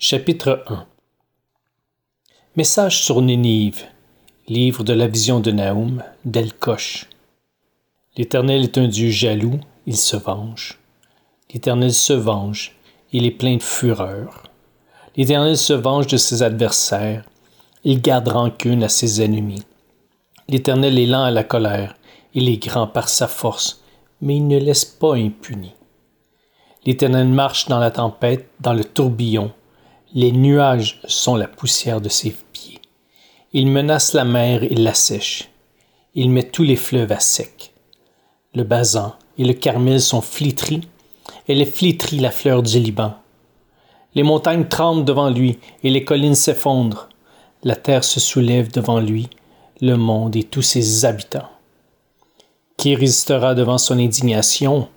Chapitre 1 Message sur Nénive, livre de la vision de Naoum, d'Elkosh. L'Éternel est un Dieu jaloux, il se venge. L'Éternel se venge, il est plein de fureur. L'Éternel se venge de ses adversaires, il garde rancune à ses ennemis. L'Éternel est lent à la colère, il est grand par sa force, mais il ne laisse pas impuni. L'Éternel marche dans la tempête, dans le tourbillon, les nuages sont la poussière de ses pieds. Il menace la mer et l'assèche. Il met tous les fleuves à sec. Le basan et le carmel sont flétris. Elle est flétrie la fleur du Liban. Les montagnes tremblent devant lui et les collines s'effondrent. La terre se soulève devant lui, le monde et tous ses habitants. Qui résistera devant son indignation?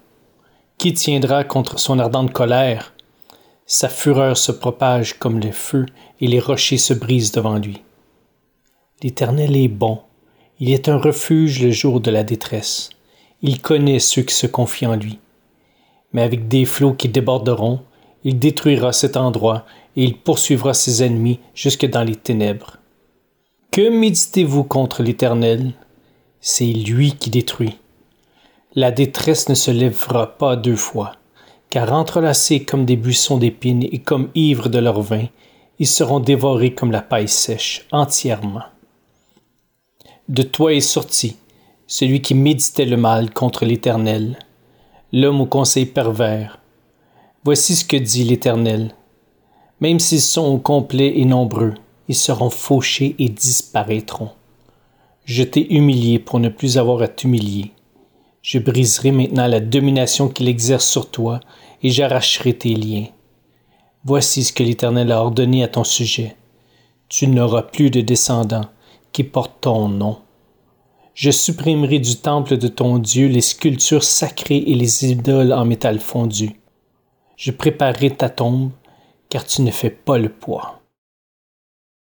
Qui tiendra contre son ardente colère? Sa fureur se propage comme le feu, et les rochers se brisent devant lui. L'Éternel est bon, il est un refuge le jour de la détresse. Il connaît ceux qui se confient en lui. Mais avec des flots qui déborderont, il détruira cet endroit, et il poursuivra ses ennemis jusque dans les ténèbres. Que méditez-vous contre l'Éternel? C'est lui qui détruit. La détresse ne se lèvera pas deux fois car entrelacés comme des buissons d'épines et comme ivres de leur vin, ils seront dévorés comme la paille sèche, entièrement. De toi est sorti celui qui méditait le mal contre l'Éternel, l'homme au conseil pervers. Voici ce que dit l'Éternel. Même s'ils sont au complet et nombreux, ils seront fauchés et disparaîtront. Je t'ai humilié pour ne plus avoir à t'humilier. Je briserai maintenant la domination qu'il exerce sur toi, et j'arracherai tes liens. Voici ce que l'Éternel a ordonné à ton sujet. Tu n'auras plus de descendants qui portent ton nom. Je supprimerai du temple de ton Dieu les sculptures sacrées et les idoles en métal fondu. Je préparerai ta tombe, car tu ne fais pas le poids.